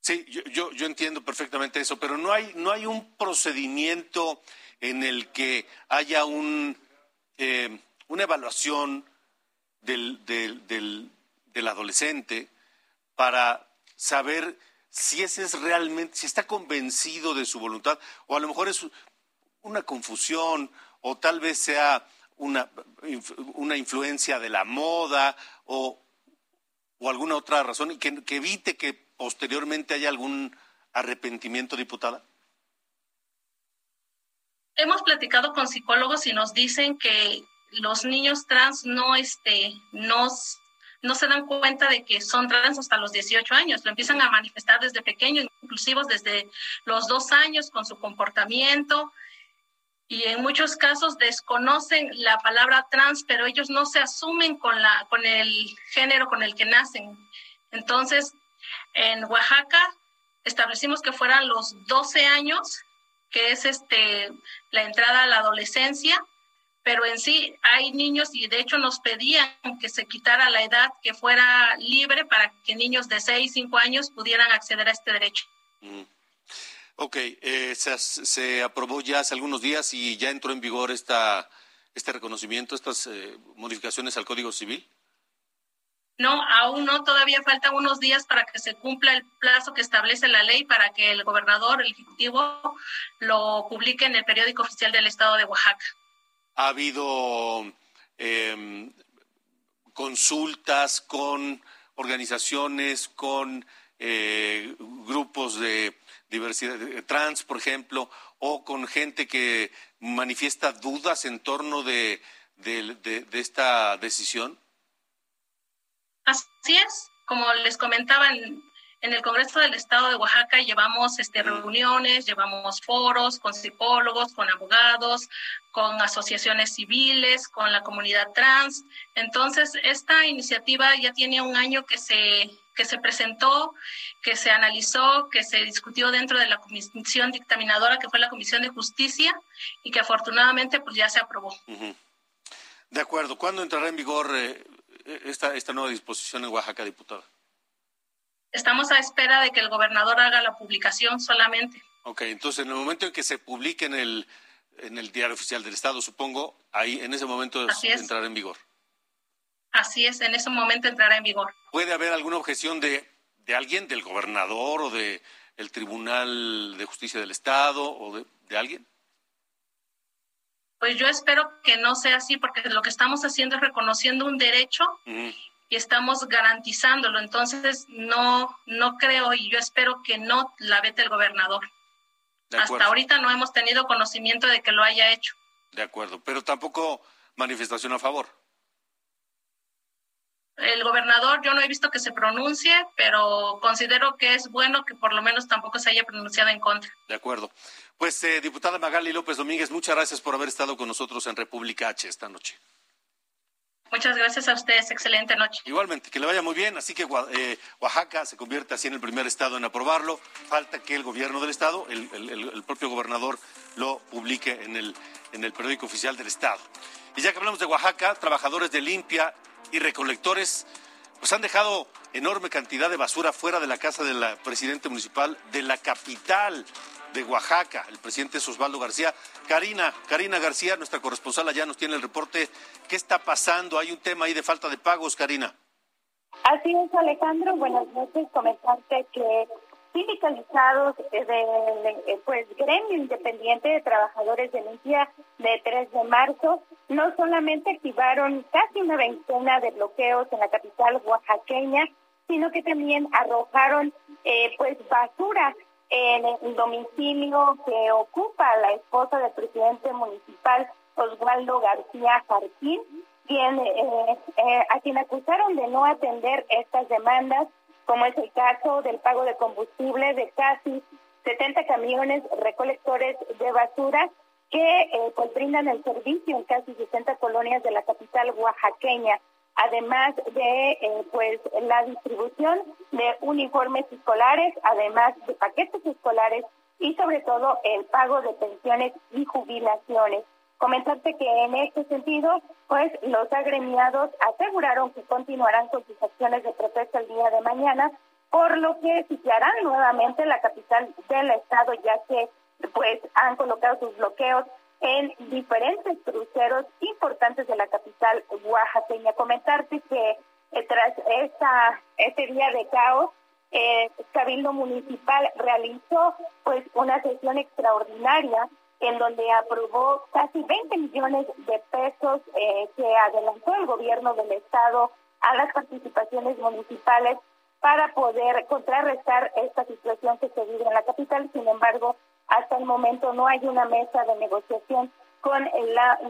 Sí, yo, yo, entiendo perfectamente eso, pero no hay, no hay un procedimiento en el que haya un, eh, una evaluación del, del, del, del adolescente para saber si ese es realmente, si está convencido de su voluntad, o a lo mejor es una confusión, o tal vez sea una, una influencia de la moda, o, alguna otra razón, y que, que evite que posteriormente haya algún arrepentimiento, diputada. Hemos platicado con psicólogos y nos dicen que los niños trans no, este, nos no se dan cuenta de que son trans hasta los 18 años, lo empiezan a manifestar desde pequeños, inclusivos desde los dos años con su comportamiento y en muchos casos desconocen la palabra trans, pero ellos no se asumen con, la, con el género con el que nacen. Entonces, en Oaxaca establecimos que fueran los 12 años, que es este, la entrada a la adolescencia, pero en sí hay niños y de hecho nos pedían que se quitara la edad que fuera libre para que niños de 6, 5 años pudieran acceder a este derecho. Mm. Ok, eh, se, aprobó ya hace algunos días y ya entró en vigor esta, este reconocimiento, estas eh, modificaciones al Código Civil. No, aún no, todavía faltan unos días para que se cumpla el plazo que establece la ley para que el gobernador, el ejecutivo, lo publique en el periódico oficial del Estado de Oaxaca ha habido em, consultas con organizaciones, con eh, grupos de diversidad trans, por ejemplo, o con gente que manifiesta dudas en torno de, esta decisión? Así es, como les comentaba, en el Congreso del Estado de Oaxaca llevamos este, reuniones, llevamos foros con psicólogos, con abogados, con asociaciones civiles, con la comunidad trans. Entonces, esta iniciativa ya tiene un año que se, que se presentó, que se analizó, que se discutió dentro de la comisión dictaminadora, que fue la Comisión de Justicia, y que afortunadamente pues ya se aprobó. De acuerdo. ¿Cuándo entrará en vigor eh, esta, esta nueva disposición en Oaxaca, diputada? Estamos a espera de que el gobernador haga la publicación solamente. Ok, entonces en el momento en que se publique en el, en el diario oficial del Estado, supongo, ahí en ese momento entrará en vigor. Así es, en ese momento entrará en vigor. ¿Puede haber alguna objeción de, de alguien, del gobernador o de el Tribunal de Justicia del Estado o de, de alguien? Pues yo espero que no sea así, porque lo que estamos haciendo es reconociendo un derecho y estamos garantizándolo. Entonces, no, no creo y yo espero que no la vete el gobernador. Hasta ahorita no hemos tenido conocimiento de que lo haya hecho. De acuerdo, pero tampoco manifestación a favor. El gobernador yo no he visto que se pronuncie, pero considero que es bueno que por lo menos tampoco se haya pronunciado en contra. De acuerdo. Pues, eh, diputada Magali López Domínguez, muchas gracias por haber estado con nosotros en República H esta noche. Muchas gracias a ustedes. Excelente noche. Igualmente, que le vaya muy bien. Así que eh, Oaxaca se convierte así en el primer estado en aprobarlo. Falta que el gobierno del estado, el, propio gobernador, lo publique en el, en el periódico oficial del estado. Y ya que hablamos de Oaxaca, trabajadores de limpia y recolectores pues han dejado enorme cantidad de basura fuera de la casa del presidente municipal de la capital de Oaxaca, el presidente es Osvaldo García. Karina, Karina García, nuestra corresponsal allá nos tiene el reporte. ¿Qué está pasando? Hay un tema ahí de falta de pagos, Karina. Así es, Alejandro. Buenas noches. Comentarte que sindicalizados del pues, gremio independiente de trabajadores de limpia de 3 de marzo no solamente activaron casi una veintena de bloqueos en la capital oaxaqueña, sino que también arrojaron eh, pues basura el domicilio que ocupa la esposa del presidente municipal Osvaldo García Jarquín, quien, eh, a quien acusaron de no atender estas demandas como es el caso del pago de combustible de casi 70 camiones recolectores de basura que eh, pues brindan el servicio en casi 60 colonias de la capital oaxaqueña, además de eh, pues la distribución de uniformes escolares, además de paquetes escolares y sobre todo el pago de pensiones y jubilaciones. Comentarte que en este sentido, pues los agremiados aseguraron que continuarán con sus acciones de protesta el día de mañana, por lo que sitiarán nuevamente la capital del estado, ya que pues han colocado sus bloqueos en diferentes cruceros importantes de la capital oaxaqueña. Comentarte que eh, tras esta este día de caos, el Cabildo Municipal realizó pues una sesión extraordinaria en donde aprobó casi 20 millones de pesos eh, que adelantó el gobierno del estado a las participaciones municipales para poder contrarrestar esta situación que se vive en la capital. Sin embargo, hasta el momento no hay una mesa de negociación con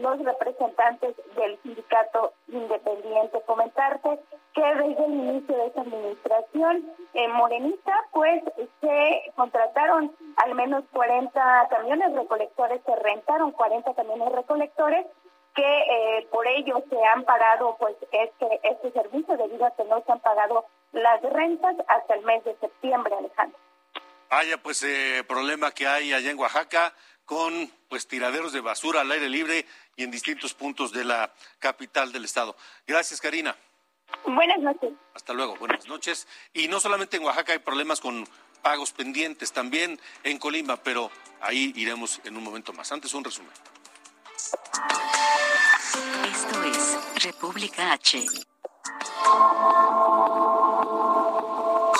los representantes del sindicato independiente. Comentarte que desde el inicio de esa administración en Morenita, pues se contrataron al menos 40 camiones recolectores, se rentaron 40 camiones recolectores que eh, por ello se han parado pues este, este servicio debido a que no se han pagado las rentas hasta el mes de septiembre, Alejandro. Vaya, pues eh, problema que hay allá en Oaxaca con pues tiraderos de basura al aire libre y en distintos puntos de la capital del estado. Gracias, Karina. Buenas noches. Hasta luego, buenas noches. Y no solamente en Oaxaca hay problemas con pagos pendientes, también en Colima, pero ahí iremos en un momento más. Antes un resumen. Esto es República H.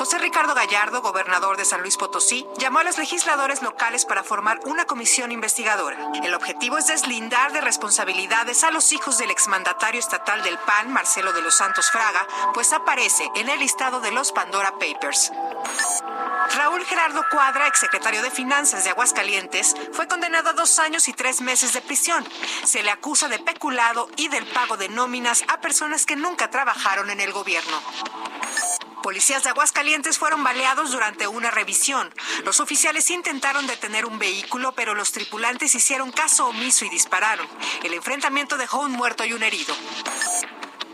José Ricardo Gallardo, gobernador de San Luis Potosí, llamó a los legisladores locales para formar una comisión investigadora. El objetivo es deslindar de responsabilidades a los hijos del exmandatario estatal del PAN, Marcelo de los Santos Fraga, pues aparece en el listado de los Pandora Papers. Raúl Gerardo Cuadra, exsecretario de Finanzas de Aguascalientes, fue condenado a dos años y tres meses de prisión. Se le acusa de peculado y del pago de nóminas a personas que nunca trabajaron en el gobierno. Policías de Aguascalientes fueron baleados durante una revisión. Los oficiales intentaron detener un vehículo, pero los tripulantes hicieron caso omiso y dispararon. El enfrentamiento dejó un muerto y un herido.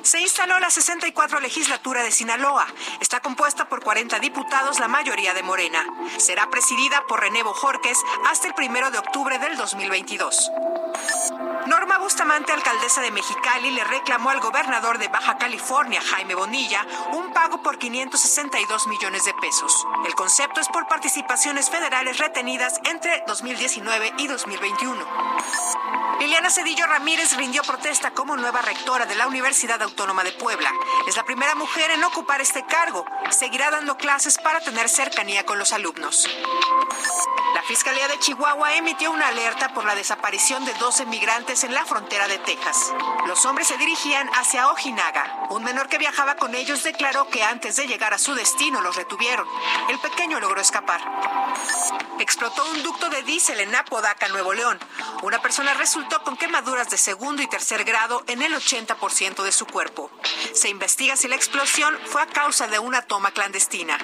Se instaló la 64 legislatura de Sinaloa. Está compuesta por 40 diputados, la mayoría de Morena. Será presidida por René Bojorques hasta el primero de octubre del 2022. Norma Bustamante, alcaldesa de Mexicali, le reclamó al gobernador de Baja California, Jaime Bonilla, un pago por 562 millones de pesos. El concepto es por participaciones federales retenidas entre 2019 y 2021. Liliana Cedillo Ramírez rindió protesta como nueva rectora de la Universidad Autónoma de Puebla. Es la primera mujer en ocupar este cargo. Seguirá dando clases para tener cercanía con los alumnos. La Fiscalía de Chihuahua emitió una alerta por la desaparición de 12 migrantes en la frontera de Texas. Los hombres se dirigían hacia Ojinaga. Un menor que viajaba con ellos declaró que antes de llegar a su destino los retuvieron. El pequeño logró escapar. Explotó un ducto de diésel en Apodaca, Nuevo León. Una persona resultó con quemaduras de segundo y tercer grado en el 80% de su cuerpo. Se investiga si la explosión fue a causa de una toma clandestina.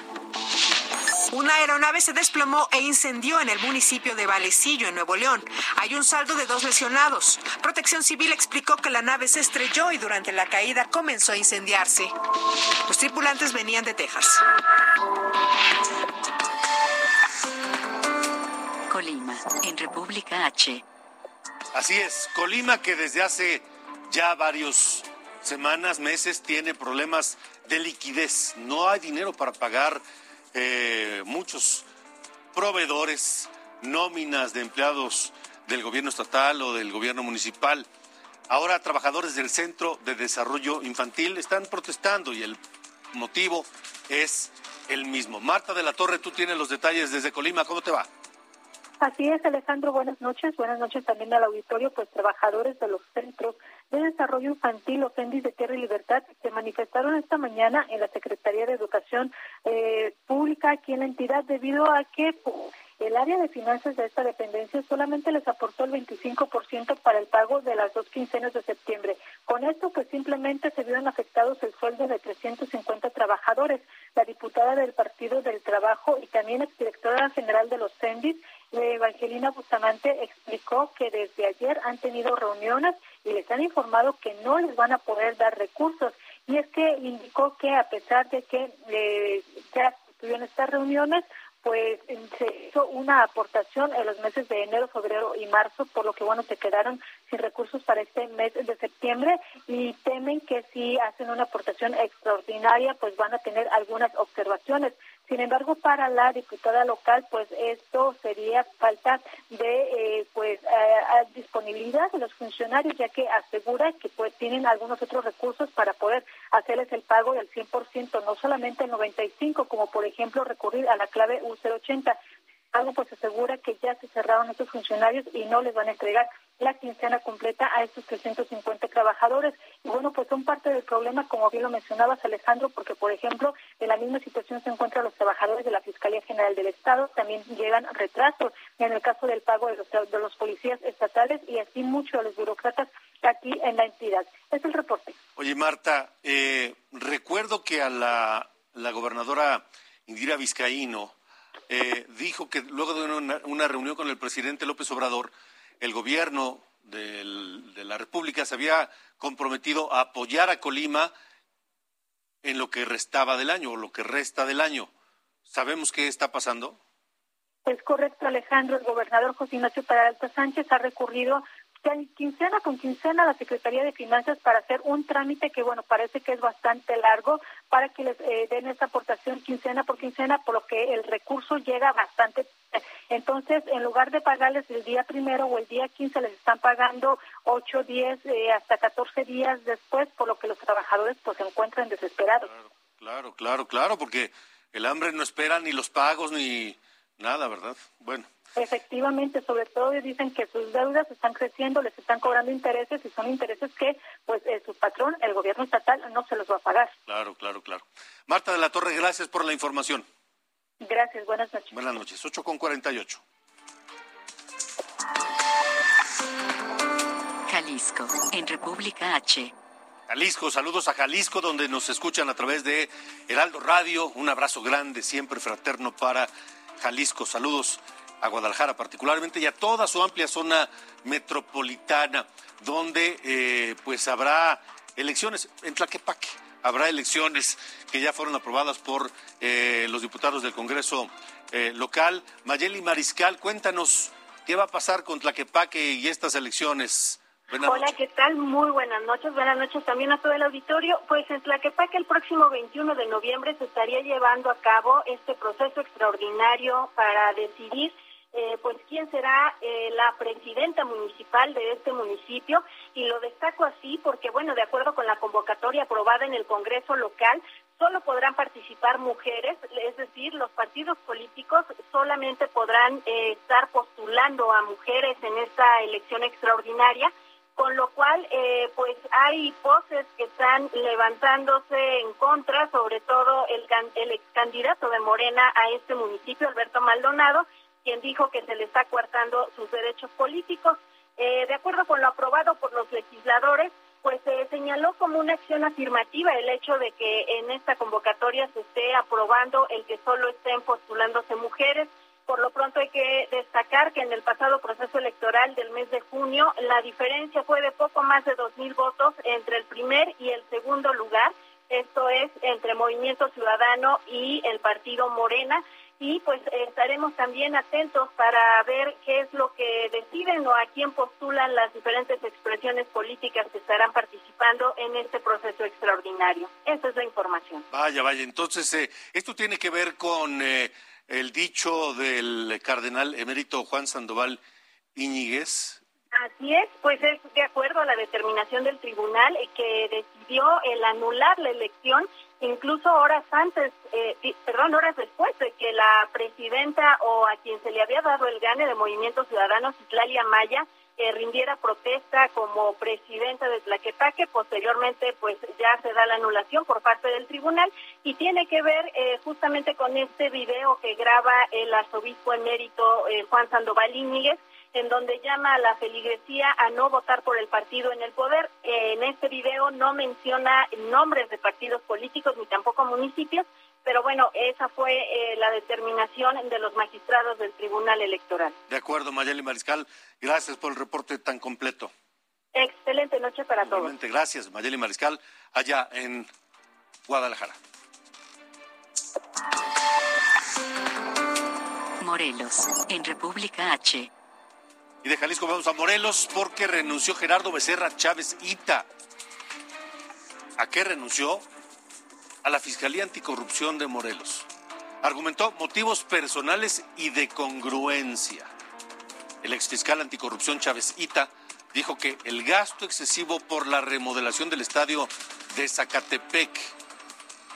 Una aeronave se desplomó e incendió en el municipio de Valecillo, en Nuevo León. Hay un saldo de dos lesionados. Protección Civil explicó que la nave se estrelló y durante la caída comenzó a incendiarse. Los tripulantes venían de Texas. Colima, en República H. Así es, Colima que desde hace ya varios semanas, meses, tiene problemas de liquidez. No hay dinero para pagar eh, muchos proveedores, nóminas de empleados del gobierno estatal o del gobierno municipal. Ahora trabajadores del Centro de Desarrollo Infantil están protestando y el motivo es el mismo. Marta de la Torre, tú tienes los detalles desde Colima, ¿cómo te va? Así es, Alejandro, buenas noches. Buenas noches también al auditorio, pues trabajadores de los centros de Desarrollo Infantil, los CENDIS de Tierra y Libertad, se manifestaron esta mañana en la Secretaría de Educación eh, Pública aquí en la entidad debido a que pues, el área de finanzas de esta dependencia solamente les aportó el 25% para el pago de las dos quincenas de septiembre. Con esto, pues simplemente se vieron afectados el sueldo de 350 trabajadores. La diputada del Partido del Trabajo y también exdirectora general de los CENDIS, Evangelina Bustamante, explicó que desde ayer han tenido reuniones y les han informado que no les van a poder dar recursos. Y es que indicó que a pesar de que eh, ya tuvieron estas reuniones, pues se hizo una aportación en los meses de enero, febrero y marzo, por lo que bueno, se quedaron sin recursos para este mes de septiembre y temen que si hacen una aportación extraordinaria, pues van a tener algunas observaciones. Sin embargo, para la diputada local, pues esto sería falta de eh, pues disponibilidad de los funcionarios, ya que asegura que pues tienen algunos otros recursos para poder hacerles el pago del 100%, no solamente el 95, como por ejemplo recurrir a la clave U080. Algo pues asegura que ya se cerraron estos funcionarios y no les van a entregar la quincena completa a estos 350 trabajadores. Y bueno, pues son parte del problema, como bien lo mencionabas, Alejandro, porque, por ejemplo, en la misma situación se encuentran los Fiscalía General del Estado, también llegan retrasos en el caso del pago de los, de los policías estatales y así muchos de los burócratas aquí en la entidad. Es el reporte. Oye, Marta, eh, recuerdo que a la, la gobernadora Indira Vizcaíno eh, dijo que luego de una, una reunión con el presidente López Obrador, el gobierno de la República se había comprometido a apoyar a Colima en lo que restaba del año o lo que resta del año. ¿Sabemos qué está pasando? Es correcto, Alejandro. El gobernador José Ignacio Peralta Sánchez ha recurrido quincena con quincena a la Secretaría de Finanzas para hacer un trámite que, bueno, parece que es bastante largo para que les eh, den esta aportación quincena por quincena, por lo que el recurso llega bastante. Entonces, en lugar de pagarles el día primero o el día 15, les están pagando 8, 10, eh, hasta 14 días después, por lo que los trabajadores pues se encuentran desesperados. Claro, claro, claro, porque el hambre no espera ni los pagos ni nada, ¿verdad? Bueno. Efectivamente, sobre todo dicen que sus deudas están creciendo, les están cobrando intereses y son intereses que pues eh, su patrón, el gobierno estatal, no se los va a pagar. Claro, claro, claro. Marta de la Torre, gracias por la información. Gracias, buenas noches. Buenas noches, 8 con 48. Jalisco, en República H. Jalisco, saludos a Jalisco, donde nos escuchan a través de Heraldo Radio. Un abrazo grande, siempre fraterno para Jalisco. Saludos a Guadalajara particularmente y a toda su amplia zona metropolitana, donde eh, pues habrá elecciones en Tlaquepaque. Habrá elecciones que ya fueron aprobadas por eh, los diputados del Congreso eh, local. Mayeli Mariscal, cuéntanos qué va a pasar con Tlaquepaque y estas elecciones. Hola, ¿qué tal? Muy buenas noches. Buenas noches también a todo el auditorio. Pues en Tlaquepaque el próximo 21 de noviembre se estaría llevando a cabo este proceso extraordinario para decidir eh, pues quién será eh, la presidenta municipal de este municipio y lo destaco así porque bueno de acuerdo con la convocatoria aprobada en el Congreso local solo podrán participar mujeres es decir los partidos políticos solamente podrán eh, estar postulando a mujeres en esta elección extraordinaria con lo cual eh, pues hay voces que están levantándose en contra, sobre todo el, el ex candidato de Morena a este municipio, Alberto Maldonado, quien dijo que se le está coartando sus derechos políticos. Eh, de acuerdo con lo aprobado por los legisladores, pues se señaló como una acción afirmativa el hecho de que en esta convocatoria se esté aprobando el que solo estén postulándose mujeres. Por lo pronto hay que destacar que en el pasado proceso electoral del mes de junio la diferencia fue de poco más de dos mil votos entre el primer y el segundo lugar. Esto es entre Movimiento Ciudadano y el partido Morena y pues estaremos también atentos para ver qué es lo que deciden o a quién postulan las diferentes expresiones políticas que estarán participando en este proceso extraordinario. Esa es la información. Vaya, vaya, entonces eh, esto tiene que ver con eh, el dicho del cardenal emérito Juan Sandoval Iñiguez. Así es, pues es de acuerdo a la determinación del tribunal que decidió el anular la elección incluso horas antes, eh, perdón, horas después de que la presidenta o a quien se le había dado el gane de Movimiento Ciudadano, Citlalia Maya, eh, rindiera protesta como presidenta de Tlaquepaque. Posteriormente, pues ya se da la anulación por parte del tribunal y tiene que ver eh, justamente con este video que graba el arzobispo emérito eh, Juan Sandoval Íñiguez, en donde llama a la feligresía a no votar por el partido en el poder. en este video no menciona nombres de partidos políticos ni tampoco municipios, pero bueno, esa fue eh, la determinación de los magistrados del Tribunal Electoral. De acuerdo, Mayeli Mariscal, gracias por el reporte tan completo. Excelente noche para todos. Gracias, Mayeli Mariscal, allá en Guadalajara. Morelos, en República H. Y de Jalisco vamos a Morelos porque renunció Gerardo Becerra Chávez Ita. ¿A qué renunció? A la Fiscalía Anticorrupción de Morelos. Argumentó motivos personales y de congruencia. El exfiscal anticorrupción Chávez Ita dijo que el gasto excesivo por la remodelación del estadio de Zacatepec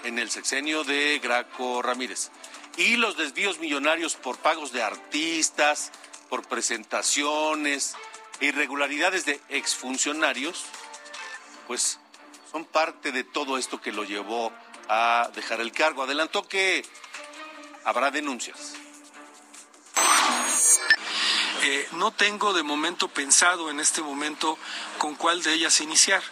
en el sexenio de Graco Ramírez y los desvíos millonarios por pagos de artistas, por presentaciones, irregularidades de exfuncionarios, pues son parte de todo esto que lo llevó a dejar el cargo. Adelantó que habrá denuncias. Eh, no tengo de momento pensado en este momento con cuál de ellas iniciar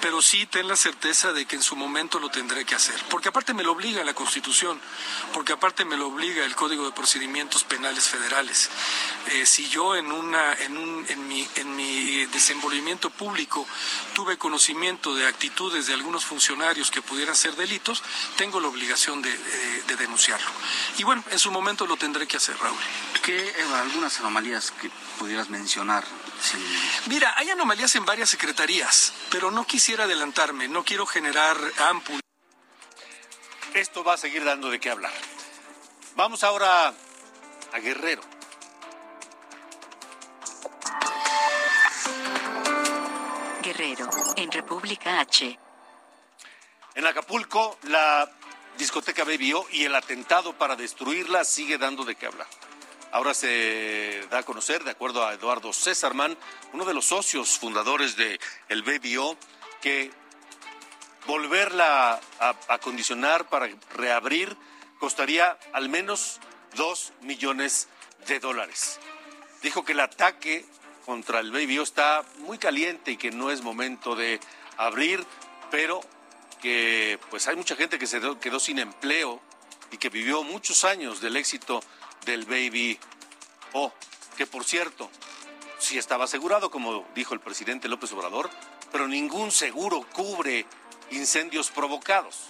pero sí ten la certeza de que en su momento lo tendré que hacer, porque aparte me lo obliga la Constitución, porque aparte me lo obliga el Código de Procedimientos Penales Federales. Eh, si yo en, una, en, un, en, mi, en mi desenvolvimiento público tuve conocimiento de actitudes de algunos funcionarios que pudieran ser delitos, tengo la obligación de, de denunciarlo. Y bueno, en su momento lo tendré que hacer, Raúl. ¿Qué eh, algunas anomalías que pudieras mencionar? Mira, hay anomalías en varias secretarías, pero no quisiera adelantarme, no quiero generar ámpula. Esto va a seguir dando de qué hablar. Vamos ahora a Guerrero. Guerrero, en República H. En Acapulco, la discoteca bebió y el atentado para destruirla sigue dando de qué hablar. Ahora se da a conocer, de acuerdo a Eduardo Césarman, uno de los socios fundadores de el BBO, que volverla a acondicionar para reabrir costaría al menos dos millones de dólares. Dijo que el ataque contra el BBO está muy caliente y que no es momento de abrir, pero que pues hay mucha gente que se quedó sin empleo y que vivió muchos años del éxito del Baby O, que por cierto, sí estaba asegurado, como dijo el presidente López Obrador, pero ningún seguro cubre incendios provocados.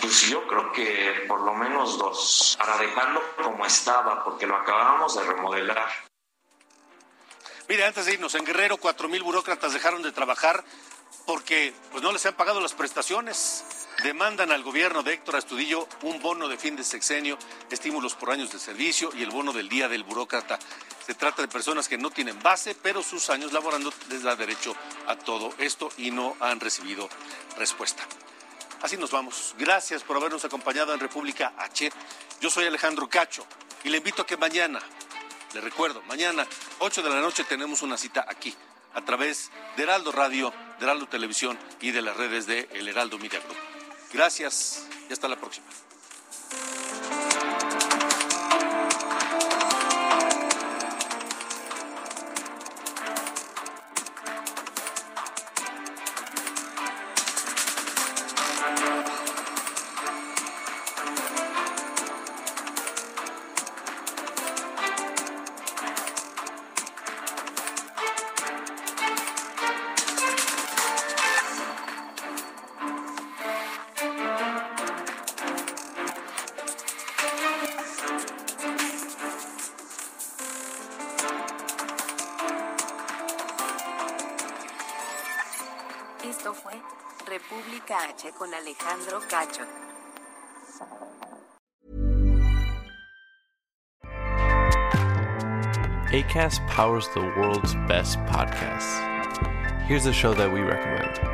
Pues yo creo que por lo menos dos, para dejarlo como estaba, porque lo acabamos de remodelar. Mire, antes de irnos, en Guerrero, cuatro mil burócratas dejaron de trabajar porque pues, no les han pagado las prestaciones. demandan al gobierno de Héctor Astudillo un bono de fin de sexenio, estímulos por años de servicio y el bono del día del burócrata. Se trata de personas que no tienen base, pero sus años laborando les da derecho a todo esto y no han recibido respuesta. Así nos vamos. Gracias por habernos acompañado en República H. Yo soy Alejandro Cacho y le invito a que mañana, le recuerdo, mañana 8 de la noche tenemos una cita aquí a través de Heraldo Radio, de Heraldo Televisión y de las redes de El Heraldo Media Group. Gracias y hasta la próxima. H con Alejandro Cacho. ACAST powers the world's best podcasts. Here's a show that we recommend.